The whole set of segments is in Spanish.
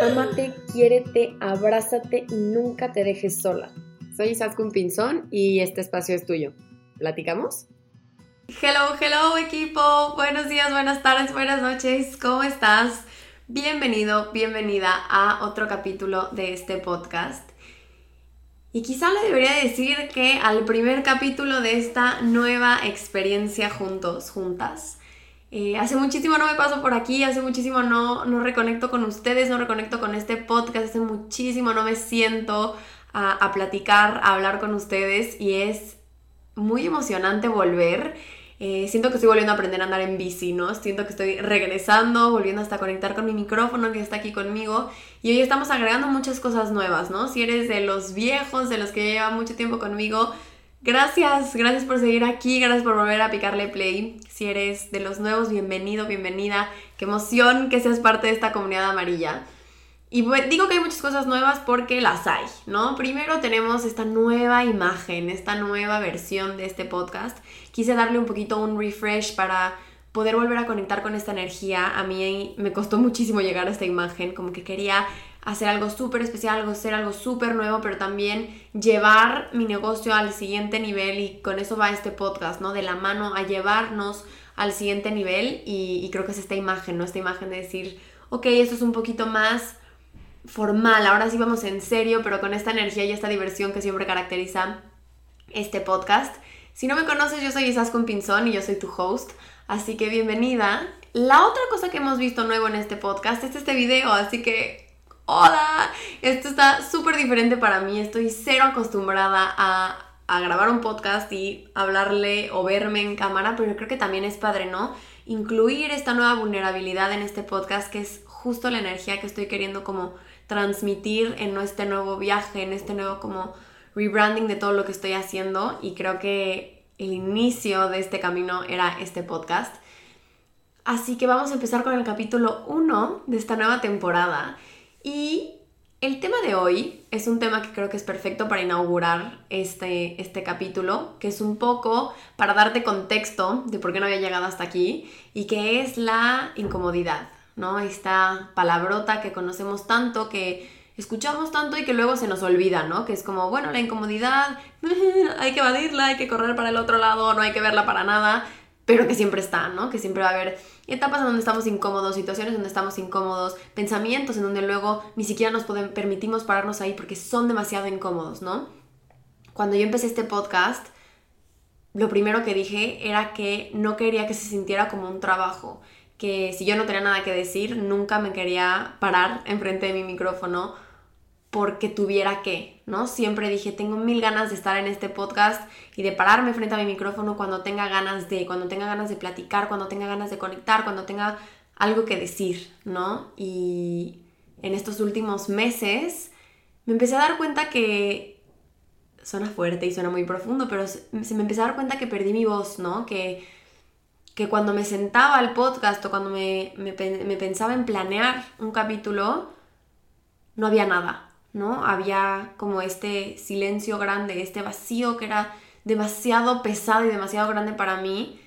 Amate, quiérete, abrázate y nunca te dejes sola. Soy Isaskun Pinzón y este espacio es tuyo. ¿Platicamos? Hello, hello equipo. Buenos días, buenas tardes, buenas noches. ¿Cómo estás? Bienvenido, bienvenida a otro capítulo de este podcast. Y quizá le debería decir que al primer capítulo de esta nueva experiencia juntos, juntas. Eh, hace muchísimo no me paso por aquí, hace muchísimo no, no reconecto con ustedes, no reconecto con este podcast, hace muchísimo no me siento a, a platicar, a hablar con ustedes y es muy emocionante volver. Eh, siento que estoy volviendo a aprender a andar en bici, ¿no? Siento que estoy regresando, volviendo hasta conectar con mi micrófono que está aquí conmigo. Y hoy estamos agregando muchas cosas nuevas, ¿no? Si eres de los viejos, de los que llevan mucho tiempo conmigo, gracias, gracias por seguir aquí, gracias por volver a picarle play. Si eres de los nuevos, bienvenido, bienvenida. Qué emoción que seas parte de esta comunidad amarilla. Y digo que hay muchas cosas nuevas porque las hay, ¿no? Primero tenemos esta nueva imagen, esta nueva versión de este podcast. Quise darle un poquito un refresh para poder volver a conectar con esta energía. A mí me costó muchísimo llegar a esta imagen, como que quería hacer algo súper especial, hacer algo súper nuevo, pero también llevar mi negocio al siguiente nivel y con eso va este podcast, ¿no? De la mano a llevarnos al siguiente nivel y, y creo que es esta imagen, ¿no? Esta imagen de decir, ok, esto es un poquito más formal, ahora sí vamos en serio, pero con esta energía y esta diversión que siempre caracteriza este podcast. Si no me conoces, yo soy Isaskun Pinzón y yo soy tu host, así que bienvenida. La otra cosa que hemos visto nuevo en este podcast es este video, así que hola, esto está súper diferente para mí, estoy cero acostumbrada a, grabar un podcast y hablarle o verme en cámara, pero creo que también es padre, ¿no? Incluir esta nueva vulnerabilidad en este podcast, que es justo la energía que estoy queriendo como transmitir en este nuevo viaje, en este nuevo como rebranding de todo lo que estoy haciendo y creo que el inicio de este camino era este podcast. Así que vamos a empezar con el capítulo 1 de esta nueva temporada y el tema de hoy es un tema que creo que es perfecto para inaugurar este, este capítulo, que es un poco para darte contexto de por qué no había llegado hasta aquí y que es la incomodidad. ¿no? Esta palabrota que conocemos tanto, que escuchamos tanto y que luego se nos olvida, ¿no? Que es como, bueno, la incomodidad, hay que evadirla, hay que correr para el otro lado, no hay que verla para nada, pero que siempre está, ¿no? Que siempre va a haber etapas en donde estamos incómodos, situaciones donde estamos incómodos, pensamientos en donde luego ni siquiera nos podemos, permitimos pararnos ahí porque son demasiado incómodos, ¿no? Cuando yo empecé este podcast, lo primero que dije era que no quería que se sintiera como un trabajo, que si yo no tenía nada que decir, nunca me quería parar enfrente de mi micrófono porque tuviera que, ¿no? Siempre dije, tengo mil ganas de estar en este podcast y de pararme frente a mi micrófono cuando tenga ganas de, cuando tenga ganas de platicar, cuando tenga ganas de conectar, cuando tenga algo que decir, ¿no? Y en estos últimos meses me empecé a dar cuenta que suena fuerte y suena muy profundo, pero se me empecé a dar cuenta que perdí mi voz, ¿no? Que que cuando me sentaba al podcast o cuando me, pensaba en planear un capítulo, no había nada, ¿no? Había como este silencio grande, este vacío que era demasiado pesado y demasiado grande para mí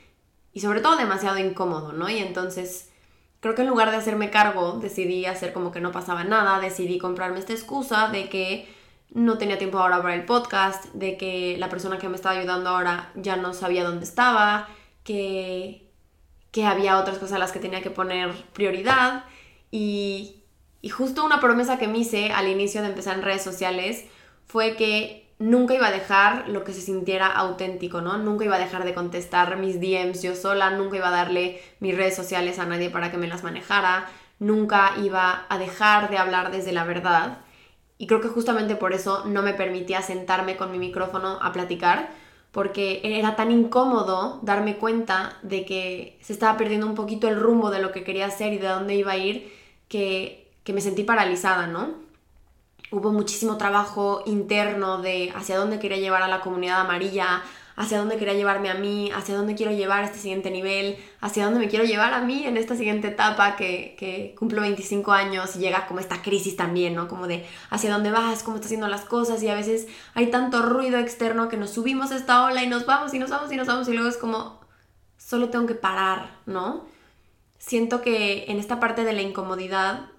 y sobre todo demasiado incómodo, ¿no? Y entonces creo que en lugar de hacerme cargo, decidí hacer como que no pasaba nada, decidí comprarme esta excusa de que no tenía tiempo ahora para el podcast, de que la persona que me estaba ayudando ahora ya no sabía dónde estaba, que, que había otras cosas a las que tenía que poner prioridad y, y justo una promesa que me hice al inicio de empezar en redes sociales fue que nunca iba a dejar lo que se sintiera auténtico, ¿no? Nunca iba a dejar de contestar mis DMs yo sola, nunca iba a darle mis redes sociales a nadie para que me las manejara, nunca iba a dejar de hablar desde la verdad. Y creo que justamente por eso no me permitía sentarme con mi micrófono a platicar, porque era tan incómodo darme cuenta de que se estaba perdiendo un poquito el rumbo de lo que quería hacer y de dónde iba a ir, que, que me sentí paralizada, ¿no? Hubo muchísimo trabajo interno de hacia dónde quería llevar a la comunidad amarilla, hacia dónde quería llevarme a mí, hacia dónde quiero llevar este siguiente nivel, hacia dónde me quiero llevar a mí en esta siguiente etapa que, que cumplo 25 años y llega como esta crisis también, ¿no? Como de hacia dónde vas, cómo estás haciendo las cosas y a veces hay tanto ruido externo que nos subimos a esta ola y nos vamos y nos vamos y nos vamos y luego es como solo tengo que parar, ¿no? Siento que en esta parte de la incomodidad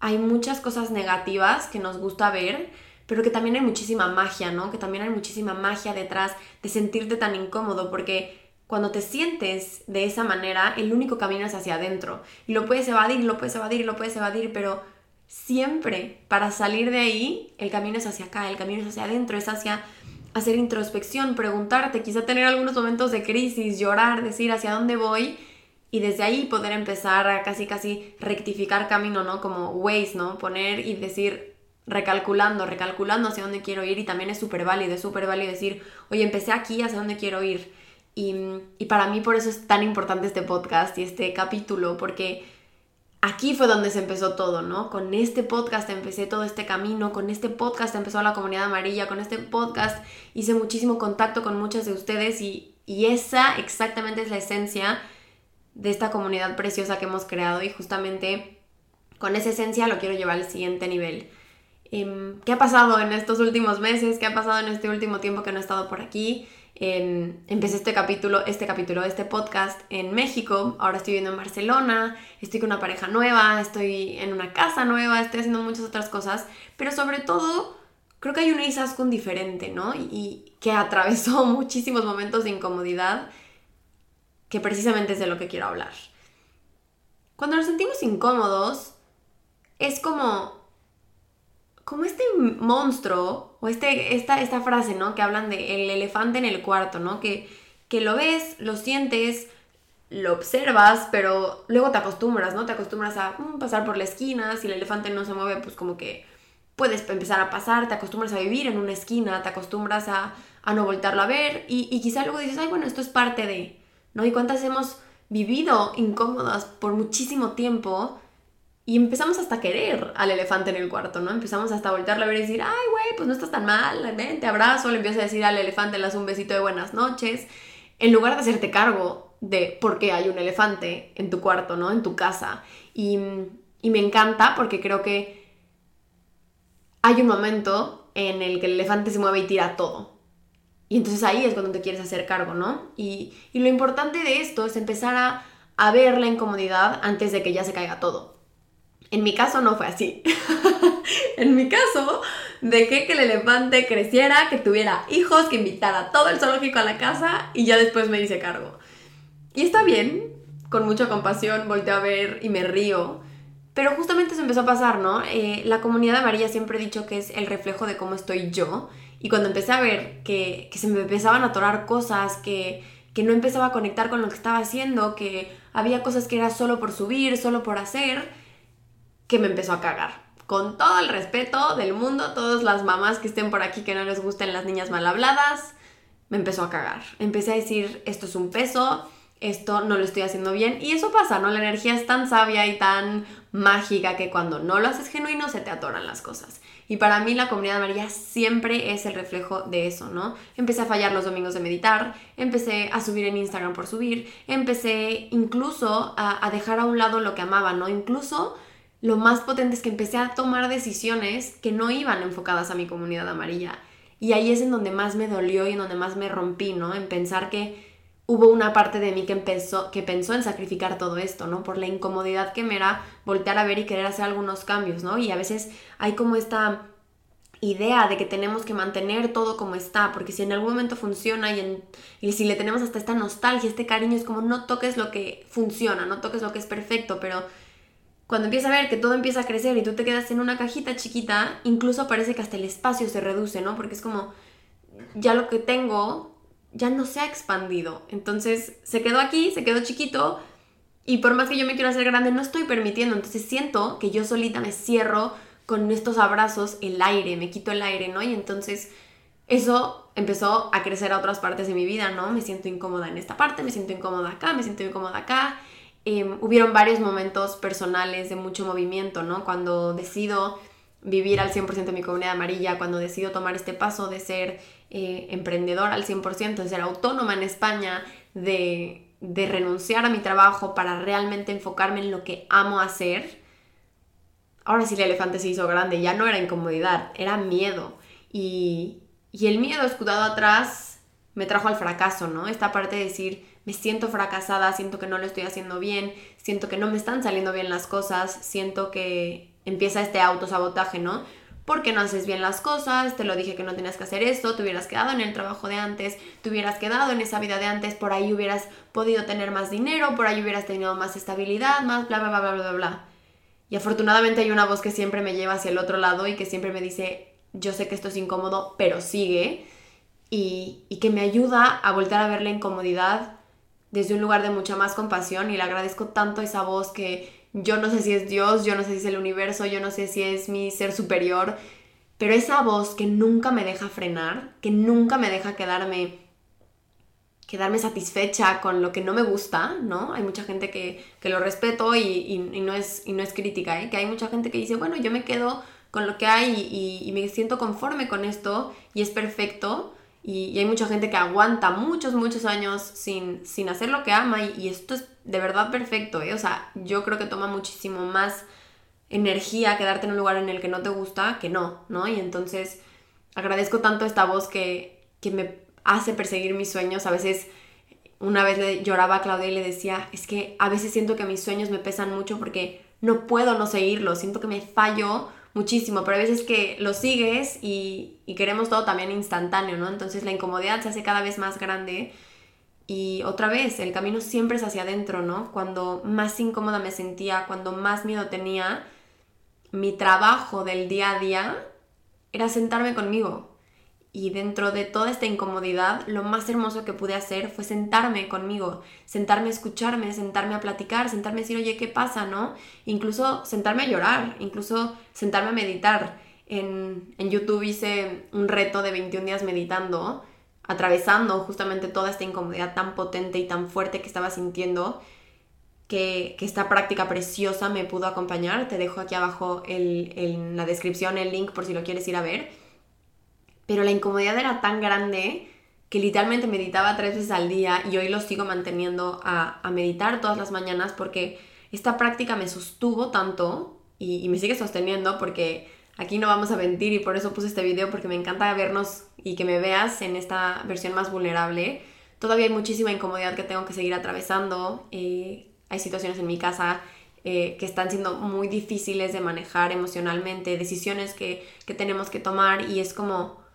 hay muchas cosas negativas que nos gusta ver, pero que también hay muchísima magia, ¿no? Que también hay muchísima magia detrás de sentirte tan incómodo, porque cuando te sientes de esa manera, el único camino es hacia adentro. Y lo puedes evadir, lo puedes evadir, lo puedes evadir, pero siempre para salir de ahí, el camino es hacia acá, el camino es hacia adentro, es hacia hacer introspección, preguntarte, quizá tener algunos momentos de crisis, llorar, decir hacia dónde voy y desde ahí poder empezar a casi casi rectificar camino, ¿no? Como ways, ¿no? Poner y decir recalculando, recalculando hacia dónde quiero ir y también es súper válido, es súper válido decir, oye, empecé aquí, hacia dónde quiero ir y, para mí por eso es tan importante este podcast y este capítulo, porque aquí fue donde se empezó todo, ¿no? Con este podcast empecé todo este camino, con este podcast empezó la comunidad amarilla, con este podcast hice muchísimo contacto con muchas de ustedes y, y esa exactamente es la esencia de esta comunidad preciosa que hemos creado y justamente con esa esencia lo quiero llevar al siguiente nivel. Em, ¿Qué ha pasado en estos últimos meses? ¿Qué ha pasado en este último tiempo que no he estado por aquí? empecé este capítulo, este capítulo, este podcast en México, ahora estoy viviendo en Barcelona, estoy con una pareja nueva, estoy en una casa nueva, estoy haciendo muchas otras cosas, pero sobre todo creo que hay un Isaskun diferente, ¿no? Y, que atravesó muchísimos momentos de incomodidad, que precisamente es de lo que quiero hablar. Cuando nos sentimos incómodos, es como como este monstruo, o este, esta, esta frase, ¿no? Que hablan de el elefante en el cuarto, ¿no? Que, que lo ves, lo sientes, lo observas, pero luego te acostumbras, ¿no? Te acostumbras a mm, pasar por la esquina, si el elefante no se mueve, pues como que puedes empezar a pasar, te acostumbras a vivir en una esquina, te acostumbras a, a no voltarlo a ver y, y quizá luego dices, ay, bueno, esto es parte de, ¿no? Y cuántas hemos vivido incómodas por muchísimo tiempo y empezamos hasta a querer al elefante en el cuarto, ¿no? Empezamos hasta a a ver y decir, ay, güey, pues no estás tan mal, ven, te abrazo, le empiezas a decir al elefante, le das un besito de buenas noches, en lugar de hacerte cargo de por qué hay un elefante en tu cuarto, ¿no? En tu casa. Y, y me encanta porque creo que hay un momento en el que el elefante se mueve y tira todo. Y entonces ahí es cuando te quieres hacer cargo, ¿no? Y, y lo importante de esto es empezar a, a ver la incomodidad antes de que ya se caiga todo. En mi caso no fue así. en mi caso, dejé que el elefante creciera, que tuviera hijos, que invitara todo el zoológico a la casa y ya después me hice cargo. Y está bien, con mucha compasión volteo a ver y me río. Pero justamente eso empezó a pasar, ¿no? Eh, la comunidad amarilla siempre he dicho que es el reflejo de cómo estoy yo. Y cuando empecé a ver que, que se me empezaban a atorar cosas, que, que no empezaba a conectar con lo que estaba haciendo, que había cosas que era solo por subir, solo por hacer, que me empezó a cagar. Con todo el respeto del mundo, todas las mamás que estén por aquí que no les gusten las niñas mal habladas, me empezó a cagar. Empecé a decir, esto es un peso, esto no lo estoy haciendo bien. Y eso pasa, ¿no? La energía es tan sabia y tan mágica que cuando no lo haces genuino se te atoran las cosas. Y para mí la comunidad María siempre es el reflejo de eso, ¿no? Empecé a fallar los domingos de meditar, empecé a subir en Instagram por subir, empecé incluso a, a dejar a un lado lo que amaba, ¿no? Incluso lo más potente es que empecé a tomar decisiones que no iban enfocadas a mi comunidad amarilla. Y ahí es en donde más me dolió y en donde más me rompí, ¿no? En pensar que hubo una parte de mí que, empezó, que pensó en sacrificar todo esto, ¿no? Por la incomodidad que me era voltear a ver y querer hacer algunos cambios, ¿no? Y a veces hay como esta idea de que tenemos que mantener todo como está, porque si en algún momento funciona y, y si le tenemos hasta esta nostalgia, este cariño, es como no toques lo que funciona, no toques lo que es perfecto, pero cuando empieza a ver que todo empieza a crecer y tú te quedas en una cajita chiquita, incluso parece que hasta el espacio se reduce, ¿no? Porque es como, ya lo que tengo ya no se ha expandido. Entonces se quedó aquí, se quedó chiquito y por más que yo me quiero hacer grande, no estoy permitiendo. Entonces siento que yo solita me cierro con estos abrazos el aire, me quito el aire, ¿no? Y entonces eso empezó a crecer a otras partes de mi vida, ¿no? Me siento incómoda en esta parte, me siento incómoda acá, me siento incómoda acá Em, hubieron varios momentos personales de mucho movimiento, ¿no? Cuando decido vivir al 100% de mi comunidad amarilla, cuando decido tomar este paso de ser eh, emprendedor al 100%, de ser autónoma en España, de, de renunciar a mi trabajo para realmente enfocarme en lo que amo hacer, ahora sí el elefante se hizo grande, ya no era incomodidad, era miedo. Y, y el miedo escudado atrás me trajo al fracaso, ¿no? Esta parte de decir, me siento fracasada, siento que no lo estoy haciendo bien, siento que no me están saliendo bien las cosas, siento que empieza este autosabotaje, ¿no? Porque no haces bien las cosas, te lo dije que no tenías que hacer esto, te hubieras quedado en el trabajo de antes, te hubieras quedado en esa vida de antes, por ahí hubieras podido tener más dinero, por ahí hubieras tenido más estabilidad, más bla, bla, bla, bla, bla, bla. Y afortunadamente hay una voz que siempre me lleva hacia el otro lado y que siempre me dice, yo sé que esto es incómodo, pero sigue. Y, y que me ayuda a volver a ver la incomodidad desde un lugar de mucha más compasión y le agradezco tanto esa voz que yo no sé si es Dios, yo no sé si es el universo, yo no sé si es mi ser superior, pero esa voz que nunca me deja frenar, que nunca me deja quedarme quedarme satisfecha con lo que no me gusta, ¿no? Hay mucha gente que, lo respeto y, no es, y no es crítica, ¿eh? Que hay mucha gente que dice, bueno, yo me quedo con lo que hay y, me siento conforme con esto y es perfecto. Y, hay mucha gente que aguanta muchos, muchos años sin, sin hacer lo que ama y, esto es de verdad perfecto, ¿eh? O sea, yo creo que toma muchísimo más energía quedarte en un lugar en el que no te gusta que no, ¿no? Y entonces agradezco tanto esta voz que, que me hace perseguir mis sueños. A veces, una vez le lloraba a Claudia y le decía, es que a veces siento que mis sueños me pesan mucho porque no puedo no seguirlos, siento que me fallo muchísimo, pero a veces que lo sigues y, y queremos todo también instantáneo, ¿no? Entonces la incomodidad se hace cada vez más grande. Y otra vez, el camino siempre es hacia adentro, ¿no? Cuando más incómoda me sentía, cuando más miedo tenía, mi trabajo del día a día era sentarme conmigo, y dentro de toda esta incomodidad, lo más hermoso que pude hacer fue sentarme conmigo, sentarme a escucharme, sentarme a platicar, sentarme a decir, oye, ¿qué pasa, no? Incluso sentarme a llorar, incluso sentarme a meditar. En, en YouTube hice un reto de 21 días meditando, atravesando justamente toda esta incomodidad tan potente y tan fuerte que estaba sintiendo, que, que esta práctica preciosa me pudo acompañar. Te dejo aquí abajo el, en la descripción el link por si lo quieres ir a ver pero la incomodidad era tan grande que literalmente meditaba tres veces al día y hoy lo sigo manteniendo a, meditar todas las mañanas porque esta práctica me sostuvo tanto y, me sigue sosteniendo porque aquí no vamos a mentir y por eso puse este video porque me encanta vernos y que me veas en esta versión más vulnerable. Todavía hay muchísima incomodidad que tengo que seguir atravesando. Eh, hay situaciones en mi casa eh, que están siendo muy difíciles de manejar emocionalmente, decisiones que, que tenemos que tomar y es como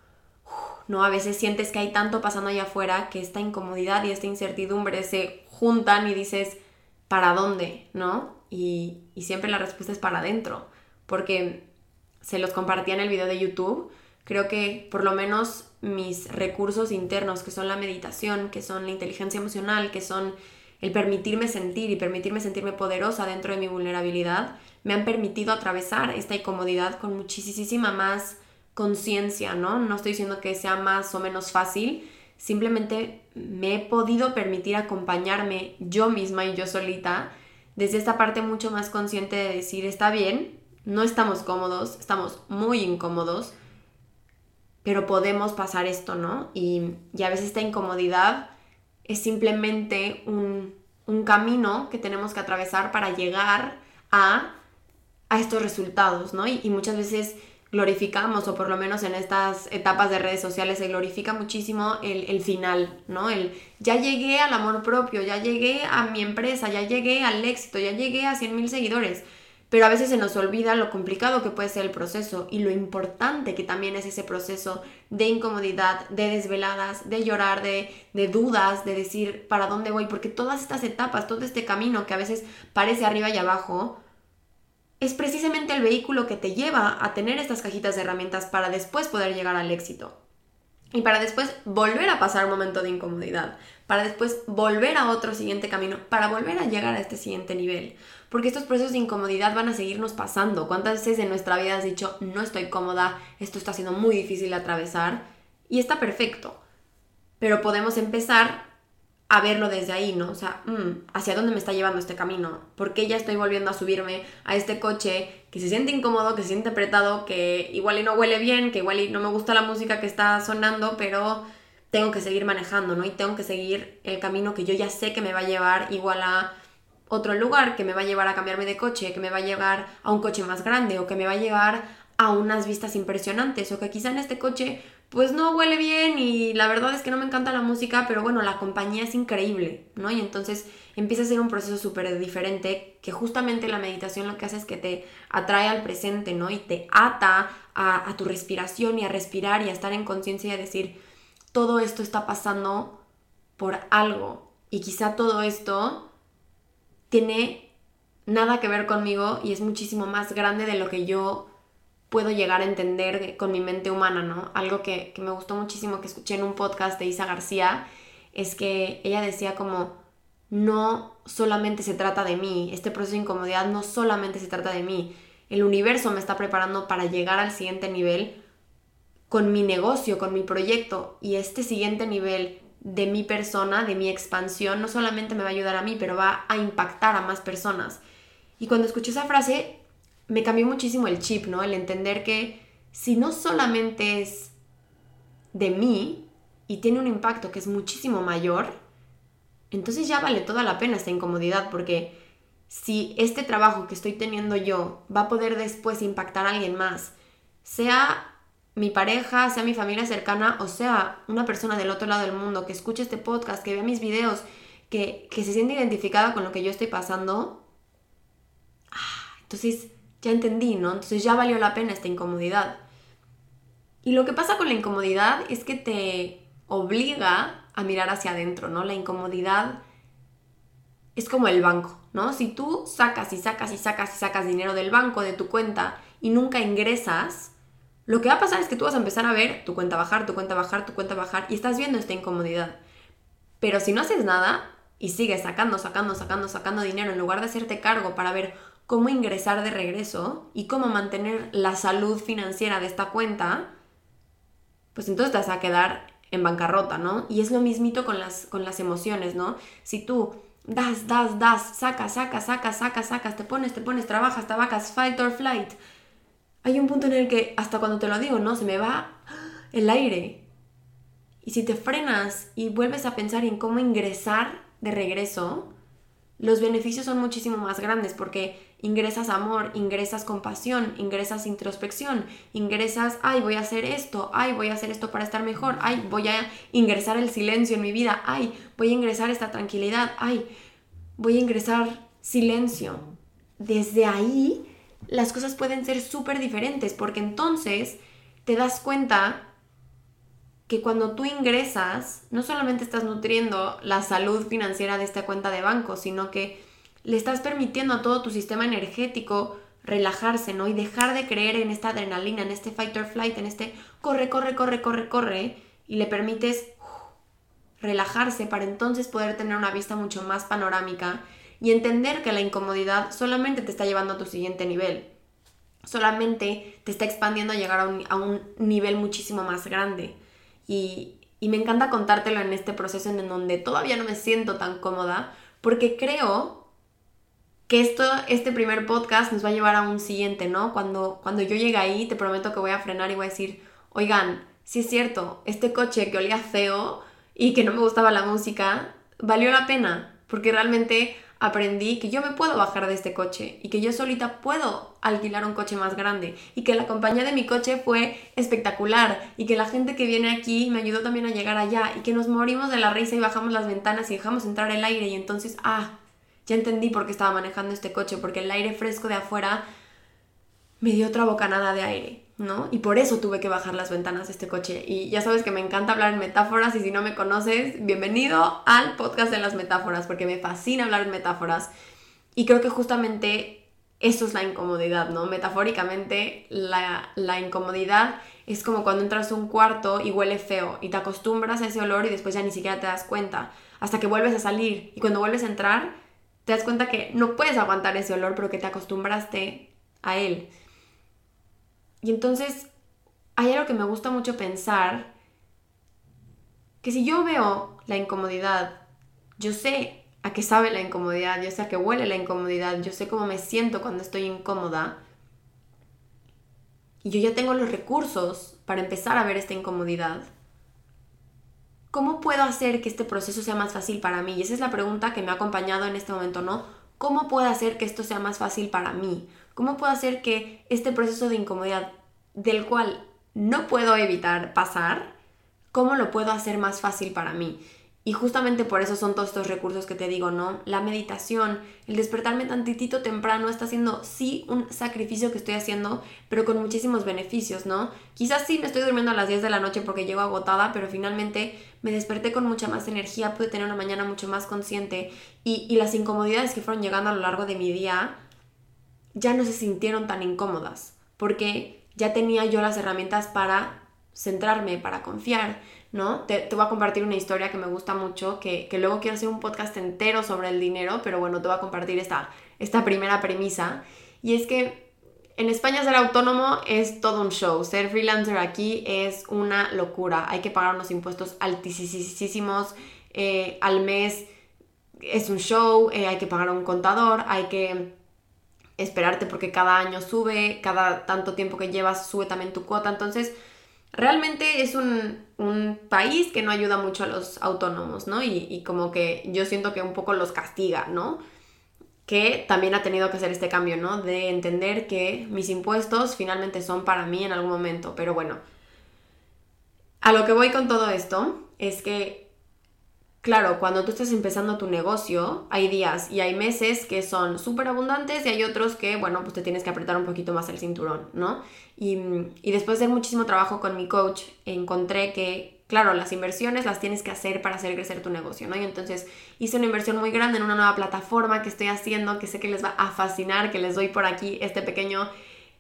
¿no? A veces sientes que hay tanto pasando allá afuera que esta incomodidad y esta incertidumbre se juntan y dices, ¿para dónde? ¿No? Y, siempre la respuesta es para adentro, porque se los compartía en el video de YouTube, creo que por lo menos mis recursos internos, que son la meditación, que son la inteligencia emocional, que son el permitirme sentir y permitirme sentirme poderosa dentro de mi vulnerabilidad, me han permitido atravesar esta incomodidad con muchísima más conciencia, ¿no? No estoy diciendo que sea más o menos fácil, simplemente me he podido permitir acompañarme yo misma y yo solita desde esta parte mucho más consciente de decir, está bien, no estamos cómodos, estamos muy incómodos, pero podemos pasar esto, ¿no? Y, a veces esta incomodidad es simplemente un, camino que tenemos que atravesar para llegar a, a estos resultados, ¿no? y muchas veces glorificamos, o por lo menos en estas etapas de redes sociales se glorifica muchísimo el, final, ¿no? El ya llegué al amor propio, ya llegué a mi empresa, ya llegué al éxito, ya llegué a 100 mil seguidores. Pero a veces se nos olvida lo complicado que puede ser el proceso y lo importante que también es ese proceso de incomodidad, de desveladas, de llorar, de, de dudas, de decir para dónde voy, porque todas estas etapas, todo este camino que a veces parece arriba y abajo, es precisamente el vehículo que te lleva a tener estas cajitas de herramientas para después poder llegar al éxito. Y para después volver a pasar un momento de incomodidad, para después volver a otro siguiente camino, para volver a llegar a este siguiente nivel. Porque estos procesos de incomodidad van a seguirnos pasando. ¿Cuántas veces en nuestra vida has dicho, no estoy cómoda, esto está siendo muy difícil de atravesar? Y está perfecto. Pero podemos empezar a verlo desde ahí, ¿no? O sea, mm, ¿hacia dónde me está llevando este camino? ¿Por qué ya estoy volviendo a subirme a este coche que se siente incómodo, que se siente apretado, que igual y no huele bien, que igual y no me gusta la música que está sonando, pero tengo que seguir manejando, ¿no? Y tengo que seguir el camino que yo ya sé que me va a llevar igual a otro lugar, que me va a llevar a cambiarme de coche, que me va a llevar a un coche más grande o que me va a llevar a unas vistas impresionantes o que quizá en este coche pues no huele bien y la verdad es que no me encanta la música, pero bueno, la compañía es increíble, ¿no? Y entonces empieza a ser un proceso súper diferente que justamente la meditación lo que hace es que te atrae al presente, ¿no? Y te ata a, a tu respiración y a respirar y a estar en conciencia y a decir, todo esto está pasando por algo y quizá todo esto tiene nada que ver conmigo y es muchísimo más grande de lo que yo puedo llegar a entender con mi mente humana, ¿no? Algo que, me gustó muchísimo que escuché en un podcast de Isa García es que ella decía como, no solamente se trata de mí, este proceso de incomodidad no solamente se trata de mí, el universo me está preparando para llegar al siguiente nivel con mi negocio, con mi proyecto y este siguiente nivel de mi persona, de mi expansión, no solamente me va a ayudar a mí, pero va a impactar a más personas. Y cuando escuché esa frase, me cambió muchísimo el chip, ¿no? El entender que si no solamente es de mí y tiene un impacto que es muchísimo mayor, entonces ya vale toda la pena esta incomodidad porque si este trabajo que estoy teniendo yo va a poder después impactar a alguien más, sea mi pareja, sea mi familia cercana o sea una persona del otro lado del mundo que escuche este podcast, que vea mis videos, que, que se siente identificada con lo que yo estoy pasando, ah, entonces ya entendí, ¿no? Entonces ya valió la pena esta incomodidad. Y lo que pasa con la incomodidad es que te obliga a mirar hacia adentro, ¿no? La incomodidad es como el banco, ¿no? Si tú sacas y sacas y sacas y sacas dinero del banco, de tu cuenta, y nunca ingresas, lo que va a pasar es que tú vas a empezar a ver tu cuenta bajar, tu cuenta bajar, tu cuenta bajar, y estás viendo esta incomodidad. Pero si no haces nada y sigues sacando, sacando, sacando, sacando dinero en lugar de hacerte cargo para ver cómo ingresar de regreso y cómo mantener la salud financiera de esta cuenta, pues entonces te vas a quedar en bancarrota, ¿no? Y es lo mismito con las, con las emociones, ¿no? Si tú das, das, das, sacas, sacas, sacas, sacas, sacas, te pones, te pones, trabajas, tabacas, fight or flight, hay un punto en el que hasta cuando te lo digo, ¿no? Se me va el aire. Y si te frenas y vuelves a pensar en cómo ingresar de regreso, los beneficios son muchísimo más grandes porque ingresas amor, ingresas compasión, ingresas introspección, ingresas, ay, voy a hacer esto, ay, voy a hacer esto para estar mejor, ay, voy a ingresar el silencio en mi vida, ay, voy a ingresar esta tranquilidad, ay, voy a ingresar silencio. Desde ahí las cosas pueden ser súper diferentes porque entonces te das cuenta que cuando tú ingresas, no solamente estás nutriendo la salud financiera de esta cuenta de banco, sino que le estás permitiendo a todo tu sistema energético relajarse, ¿no? Y dejar de creer en esta adrenalina, en este fight or flight, en este corre, corre, corre, corre, corre, y le permites relajarse para entonces poder tener una vista mucho más panorámica y entender que la incomodidad solamente te está llevando a tu siguiente nivel, solamente te está expandiendo a llegar a un, a un nivel muchísimo más grande. Y, y me encanta contártelo en este proceso en donde todavía no me siento tan cómoda, porque creo que esto, este primer podcast nos va a llevar a un siguiente, ¿no? Cuando, cuando yo llegue ahí, te prometo que voy a frenar y voy a decir, oigan, si es cierto, este coche que olía feo y que no me gustaba la música, valió la pena, porque realmente aprendí que yo me puedo bajar de este coche y que yo solita puedo alquilar un coche más grande y que la compañía de mi coche fue espectacular y que la gente que viene aquí me ayudó también a llegar allá y que nos morimos de la risa y bajamos las ventanas y dejamos entrar el aire y entonces, ah, ya entendí por qué estaba manejando este coche, porque el aire fresco de afuera me dio otra bocanada de aire, ¿no? Y por eso tuve que bajar las ventanas de este coche. Y ya sabes que me encanta hablar en metáforas y si no me conoces, bienvenido al podcast de las metáforas, porque me fascina hablar en metáforas. Y creo que justamente eso es la incomodidad, ¿no? Metafóricamente, la, la incomodidad es como cuando entras a un cuarto y huele feo y te acostumbras a ese olor y después ya ni siquiera te das cuenta hasta que vuelves a salir. Y cuando vuelves a entrar, te das cuenta que no puedes aguantar ese olor, pero que te acostumbraste a él. Y entonces hay algo que me gusta mucho pensar, que si yo veo la incomodidad, yo sé a qué sabe la incomodidad, yo sé a qué huele la incomodidad, yo sé cómo me siento cuando estoy incómoda, y yo ya tengo los recursos para empezar a ver esta incomodidad, ¿cómo puedo hacer que este proceso sea más fácil para mí? Y esa es la pregunta que me ha acompañado en este momento, ¿no? ¿Cómo puedo hacer que esto sea más fácil para mí? ¿Cómo puedo hacer que este proceso de incomodidad, del cual no puedo evitar pasar, ¿cómo lo puedo hacer más fácil para mí? Y justamente por eso son todos estos recursos que te digo, ¿no? La meditación, el despertarme tantitito temprano está siendo sí un sacrificio que estoy haciendo, pero con muchísimos beneficios, ¿no? Quizás sí me estoy durmiendo a las 10 de la noche porque llego agotada, pero finalmente me desperté con mucha más energía, pude tener una mañana mucho más consciente y, y las incomodidades que fueron llegando a lo largo de mi día ya no se sintieron tan incómodas, porque ya tenía yo las herramientas para centrarme, para confiar, ¿no? Te, voy a compartir una historia que me gusta mucho, que, luego quiero hacer un podcast entero sobre el dinero, pero bueno, te voy a compartir esta, esta primera premisa. Y es que en España ser autónomo es todo un show. Ser freelancer aquí es una locura. Hay que pagar unos impuestos altísimos eh, al mes. Es un show, eh, hay que pagar a un contador, hay que esperarte porque cada año sube, cada tanto tiempo que llevas sube también tu cuota. Entonces, realmente es un, país que no ayuda mucho a los autónomos, ¿no? Y, como que yo siento que un poco los castiga, ¿no? Que también ha tenido que hacer este cambio, ¿no? De entender que mis impuestos finalmente son para mí en algún momento. Pero bueno, a lo que voy con todo esto es que Claro, cuando tú estás empezando tu negocio, hay días y hay meses que son súper abundantes y hay otros que, bueno, pues te tienes que apretar un poquito más el cinturón, ¿no? Y, después de muchísimo trabajo con mi coach, encontré que, claro, las inversiones las tienes que hacer para hacer crecer tu negocio, ¿no? Y entonces hice una inversión muy grande en una nueva plataforma que estoy haciendo, que sé que les va a fascinar, que les doy por aquí este pequeño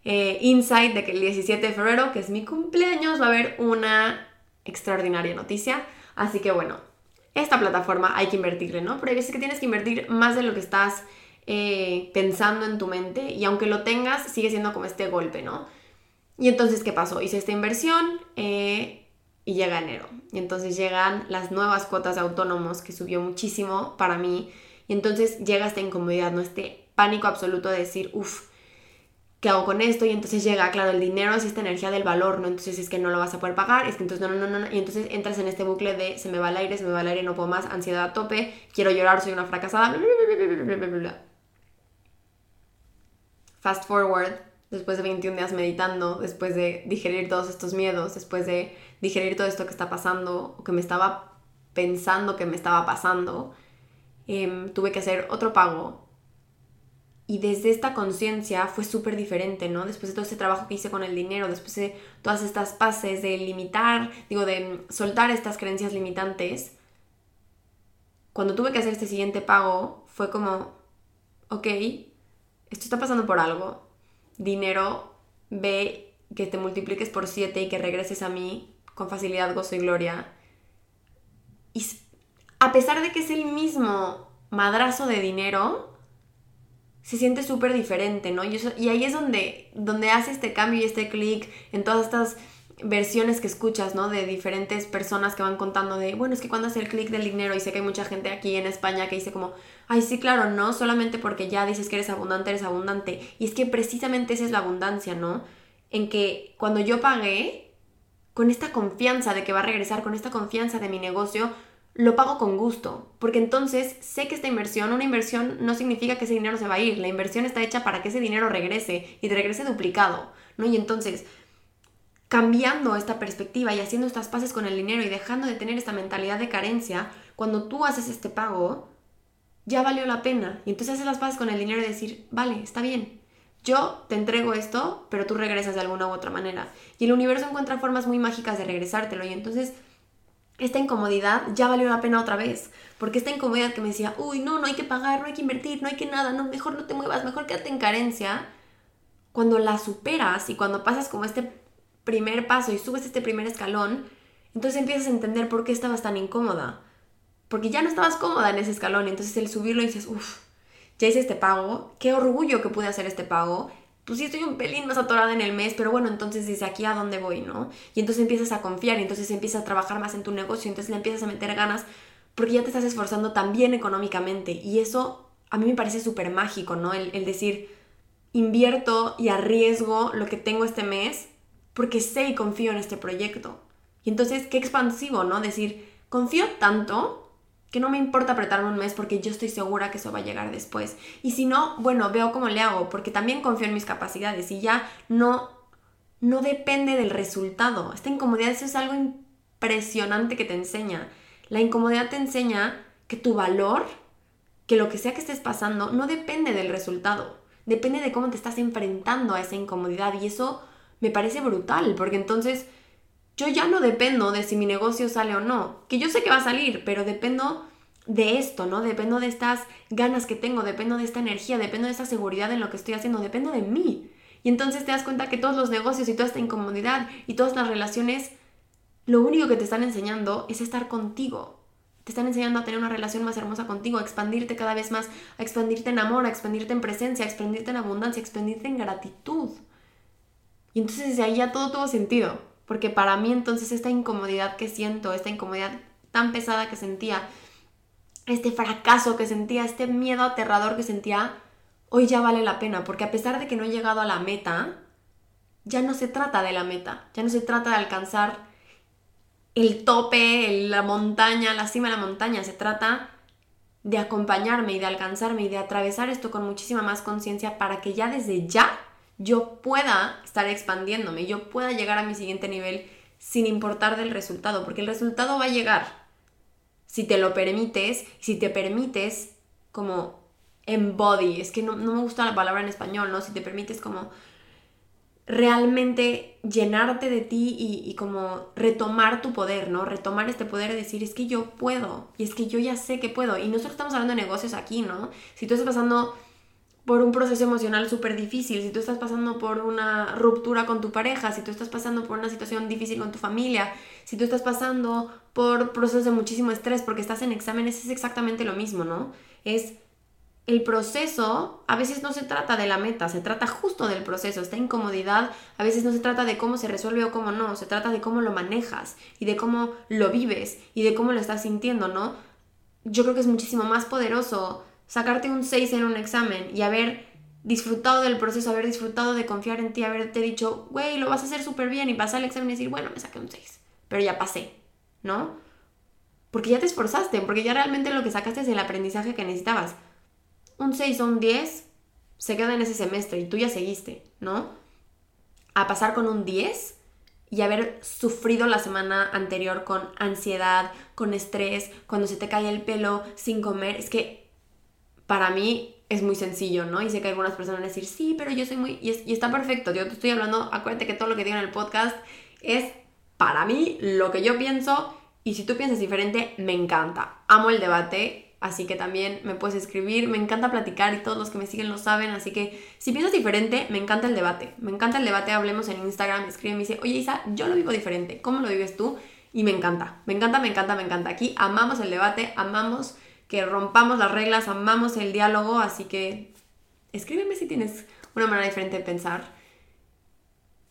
eh, insight de que el 17 de febrero, que es mi cumpleaños, va a haber una extraordinaria noticia. Así que bueno, esta plataforma hay que invertirle, ¿no? Pero hay veces que tienes que invertir más de lo que estás eh, pensando en tu mente y aunque lo tengas, sigue siendo como este golpe, ¿no? Y entonces, ¿qué pasó? Hice esta inversión eh, y llega enero. Y entonces llegan las nuevas cuotas de autónomos que subió muchísimo para mí. Y entonces llega esta incomodidad, ¿no? Este pánico absoluto de decir, uff, ¿qué hago con esto? Y entonces llega, claro, el dinero es esta energía del valor, ¿no? Entonces es que no lo vas a poder pagar, es que entonces no, no, no, no. Y entonces entras en este bucle de se me va el aire, se me va el aire, no puedo más, ansiedad a tope, quiero llorar, soy una fracasada. Fast forward, después de 21 días meditando, después de digerir todos estos miedos, después de digerir todo esto que está pasando, o que me estaba pensando que me estaba pasando, em, tuve que hacer otro pago y desde esta conciencia fue súper diferente, ¿no? Después de todo ese trabajo que hice con el dinero, después de todas estas pases de limitar, digo, de soltar estas creencias limitantes, cuando tuve que hacer este siguiente pago, fue como, ok, esto está pasando por algo. Dinero, ve que te multipliques por siete y que regreses a mí con facilidad, gozo y gloria. Y a pesar de que es el mismo madrazo de dinero, se siente súper diferente, ¿no? Y, y, ahí es donde, donde hace este cambio y este clic en todas estas versiones que escuchas, ¿no? De diferentes personas que van contando de, bueno, es que cuando hace el clic del dinero, y sé que hay mucha gente aquí en España que dice como, ay, sí, claro, no, solamente porque ya dices que eres abundante, eres abundante. Y es que precisamente esa es la abundancia, ¿no? En que cuando yo pagué, con esta confianza de que va a regresar, con esta confianza de mi negocio, lo pago con gusto, porque entonces sé que esta inversión, una inversión no significa que ese dinero se va a ir, la inversión está hecha para que ese dinero regrese y te regrese duplicado, ¿no? Y entonces, cambiando esta perspectiva y haciendo estas paces con el dinero y dejando de tener esta mentalidad de carencia, cuando tú haces este pago, ya valió la pena. Y entonces haces las paces con el dinero y decir, vale, está bien, yo te entrego esto, pero tú regresas de alguna u otra manera. Y el universo encuentra formas muy mágicas de regresártelo y entonces esta incomodidad ya valió la pena otra vez. Porque esta incomodidad que me decía, uy, no, no hay que pagar, no hay que invertir, no hay que nada, no, mejor no te muevas, mejor quédate en carencia. Cuando la superas y cuando pasas como este primer paso y subes este primer escalón, entonces empiezas a entender por qué estabas tan incómoda. Porque ya no estabas cómoda en ese escalón, entonces el subirlo dices, uff, ya hice este pago, qué orgullo que pude hacer este pago, pues sí estoy un pelín más atorada en el mes, pero bueno, entonces desde aquí a dónde voy, ¿no? Y entonces empiezas a confiar, y entonces empiezas a trabajar más en tu negocio, entonces le empiezas a meter ganas porque ya te estás esforzando también económicamente. Y eso a mí me parece súper mágico, ¿no? El, el decir, invierto y arriesgo lo que tengo este mes porque sé y confío en este proyecto. Y entonces, qué expansivo, ¿no? Decir, confío tanto que no me importa apretarme un mes porque yo estoy segura que eso va a llegar después. Y si no, bueno, veo cómo le hago, porque también confío en mis capacidades y ya no no depende del resultado. Esta incomodidad eso es algo impresionante que te enseña. La incomodidad te enseña que tu valor, que lo que sea que estés pasando, no depende del resultado. Depende de cómo te estás enfrentando a esa incomodidad. Y eso me parece brutal, porque entonces yo ya no dependo de si mi negocio sale o no. Que yo sé que va a salir, pero dependo de esto, ¿no? Dependo de estas ganas que tengo, dependo de esta energía, dependo de esta seguridad en lo que estoy haciendo, dependo de mí. Y entonces te das cuenta que todos los negocios y toda esta incomodidad y todas las relaciones, lo único que te están enseñando es estar contigo. Te están enseñando a tener una relación más hermosa contigo, a expandirte cada vez más, a expandirte en amor, a expandirte en presencia, a expandirte en abundancia, a expandirte en gratitud. Y entonces desde ahí ya todo tuvo sentido. Porque para mí entonces esta incomodidad que siento, esta incomodidad tan pesada que sentía, este fracaso que sentía, este miedo aterrador que sentía, hoy ya vale la pena, porque a pesar de que no he llegado a la meta, ya no se trata de la meta, ya no se trata de alcanzar el tope, la montaña, la cima de la montaña, se trata de acompañarme y de alcanzarme y de atravesar esto con muchísima más conciencia para que ya desde ya yo pueda estar expandiéndome, yo pueda llegar a mi siguiente nivel sin importar del resultado, porque el resultado va a llegar si te lo permites, si te permites como embody, es que no, me gusta la palabra en español, ¿no? Si te permites como realmente llenarte de ti y, y, como retomar tu poder, ¿no? Retomar este poder de decir, es que yo puedo, y es que yo ya sé que puedo. Y nosotros estamos hablando de negocios aquí, ¿no? Si tú estás pasando por un proceso emocional súper difícil, si tú estás pasando por una ruptura con tu pareja, si tú estás pasando por una situación difícil con tu familia, si tú estás pasando por procesos de muchísimo estrés porque estás en exámenes, es exactamente lo mismo, ¿no? Es el proceso, a veces no se trata de la meta, se trata justo del proceso, esta incomodidad, a veces no se trata de cómo se resuelve o cómo no, se trata de cómo lo manejas y de cómo lo vives y de cómo lo estás sintiendo, ¿no? Yo creo que es muchísimo más poderoso sacarte un 6 en un examen y haber disfrutado del proceso, haber disfrutado de confiar en ti, haberte dicho, güey, lo vas a hacer súper bien y pasar el examen y decir, bueno, me saqué un 6, pero ya pasé, ¿no? Porque ya te esforzaste, porque ya realmente lo que sacaste es el aprendizaje que necesitabas. Un 6 o un 10 se queda en ese semestre y tú ya seguiste, ¿no? A pasar con un 10 y haber sufrido la semana anterior con ansiedad, con estrés, cuando se te cae el pelo sin comer, es que para mí es muy sencillo, ¿no? Y sé que algunas personas van a decir, sí, pero yo soy muy... Y, está perfecto, yo te estoy hablando, acuérdate que todo lo que digo en el podcast es para mí lo que yo pienso y si tú piensas diferente, me encanta. Amo el debate, así que también me puedes escribir, me encanta platicar y todos los que me siguen lo saben, así que si piensas diferente, me encanta el debate. Me encanta el debate, hablemos en Instagram, escribe y dice, oye Isa, yo lo vivo diferente, ¿cómo lo vives tú? Y me encanta, me encanta, me encanta, me encanta. Aquí amamos el debate, amamos que rompamos las reglas, amamos el diálogo, así que escríbeme si tienes una manera diferente de pensar.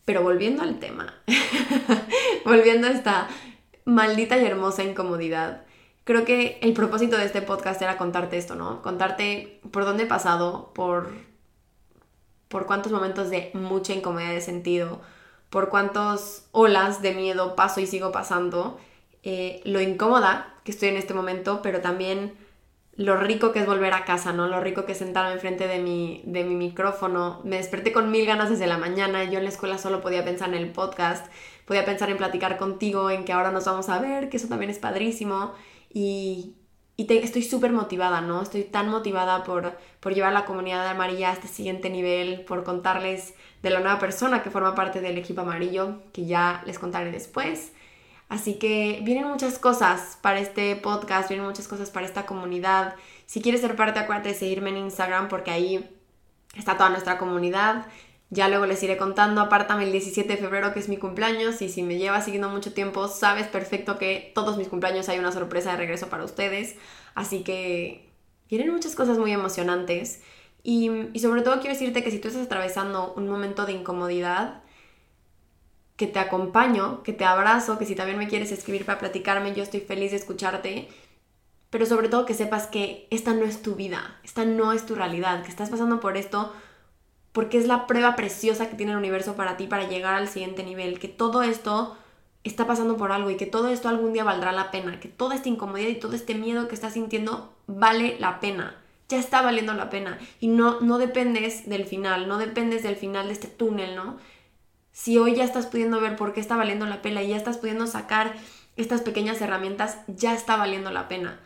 Pero volviendo al tema, volviendo a esta maldita y hermosa incomodidad, creo que el propósito de este podcast era contarte esto, ¿no? Contarte por dónde he pasado, por, por cuántos momentos de mucha incomodidad he sentido, por cuántas olas de miedo paso y sigo pasando, eh, lo incómoda que estoy en este momento, pero también lo rico que es volver a casa, ¿no? Lo rico que es sentarme enfrente de mi, de mi micrófono. Me desperté con mil ganas desde la mañana. Yo en la escuela solo podía pensar en el podcast, podía pensar en platicar contigo, en que ahora nos vamos a ver, que eso también es padrísimo. Y, y estoy súper motivada, ¿no? Estoy tan motivada por, por llevar la comunidad de amarilla a este siguiente nivel, por contarles de la nueva persona que forma parte del equipo amarillo, que ya les contaré después. Así que vienen muchas cosas para este podcast, vienen muchas cosas para esta comunidad. Si quieres ser parte, acuérdate de seguirme en Instagram porque ahí está toda nuestra comunidad. Ya luego les iré contando, apártame el 17 de febrero que es mi cumpleaños y si me llevas siguiendo mucho tiempo sabes perfecto que todos mis cumpleaños hay una sorpresa de regreso para ustedes. Así que vienen muchas cosas muy emocionantes y, y sobre todo quiero decirte que si tú estás atravesando un momento de incomodidad, que te acompaño, que te abrazo, que si también me quieres escribir para platicarme, yo estoy feliz de escucharte. Pero sobre todo que sepas que esta no es tu vida, esta no es tu realidad, que estás pasando por esto porque es la prueba preciosa que tiene el universo para ti para llegar al siguiente nivel, que todo esto está pasando por algo y que todo esto algún día valdrá la pena, que toda esta incomodidad y todo este miedo que estás sintiendo vale la pena. Ya está valiendo la pena y no no dependes del final, no dependes del final de este túnel, ¿no? Si hoy ya estás pudiendo ver por qué está valiendo la pena y ya estás pudiendo sacar estas pequeñas herramientas, ya está valiendo la pena.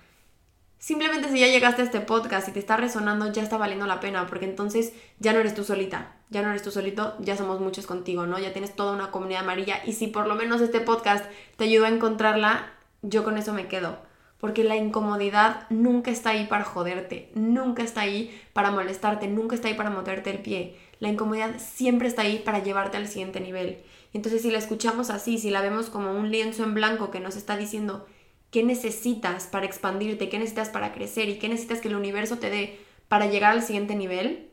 Simplemente si ya llegaste a este podcast y te está resonando, ya está valiendo la pena, porque entonces ya no eres tú solita, ya no eres tú solito, ya somos muchos contigo, ¿no? Ya tienes toda una comunidad amarilla y si por lo menos este podcast te ayudó a encontrarla, yo con eso me quedo. Porque la incomodidad nunca está ahí para joderte, nunca está ahí para molestarte, nunca está ahí para moverte el pie. La incomodidad siempre está ahí para llevarte al siguiente nivel. Entonces si la escuchamos así, si la vemos como un lienzo en blanco que nos está diciendo, qué necesitas para expandirte, qué necesitas para crecer y qué necesitas que el universo te dé para llegar al siguiente nivel,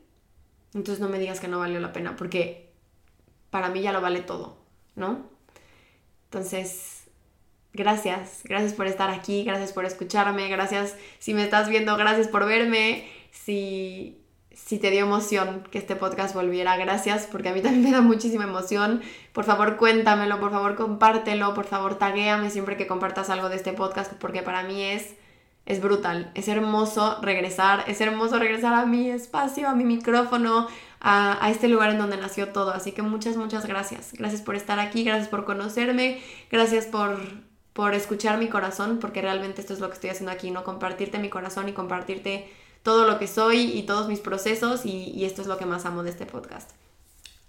entonces no me digas que no valió la pena, porque para mí ya lo vale todo, ¿no? Entonces, gracias, gracias por estar aquí, gracias por escucharme, gracias si me estás viendo, gracias por verme, si si te dio emoción que este podcast volviera, gracias, porque a mí también me da muchísima emoción. Por favor, cuéntamelo, por favor, compártelo, por favor, taguéame siempre que compartas algo de este podcast, porque para mí es, es brutal. Es hermoso regresar, es hermoso regresar a mi espacio, a mi micrófono, a, a este lugar en donde nació todo. Así que muchas, muchas gracias. Gracias por estar aquí, gracias por conocerme, gracias por, por escuchar mi corazón, porque realmente esto es lo que estoy haciendo aquí, ¿no? Compartirte mi corazón y compartirte todo lo que soy y todos mis procesos y, esto es lo que más amo de este podcast.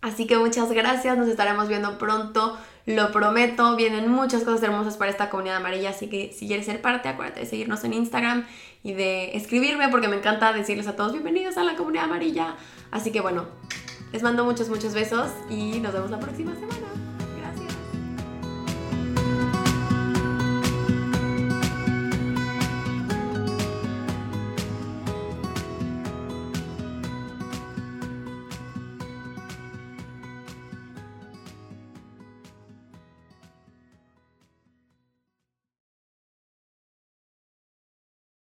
Así que muchas gracias, nos estaremos viendo pronto, lo prometo, vienen muchas cosas hermosas para esta comunidad amarilla, así que si quieres ser parte, acuérdate de seguirnos en Instagram y de escribirme porque me encanta decirles a todos bienvenidos a la comunidad amarilla. Así que bueno, les mando muchos, muchos besos y nos vemos la próxima semana.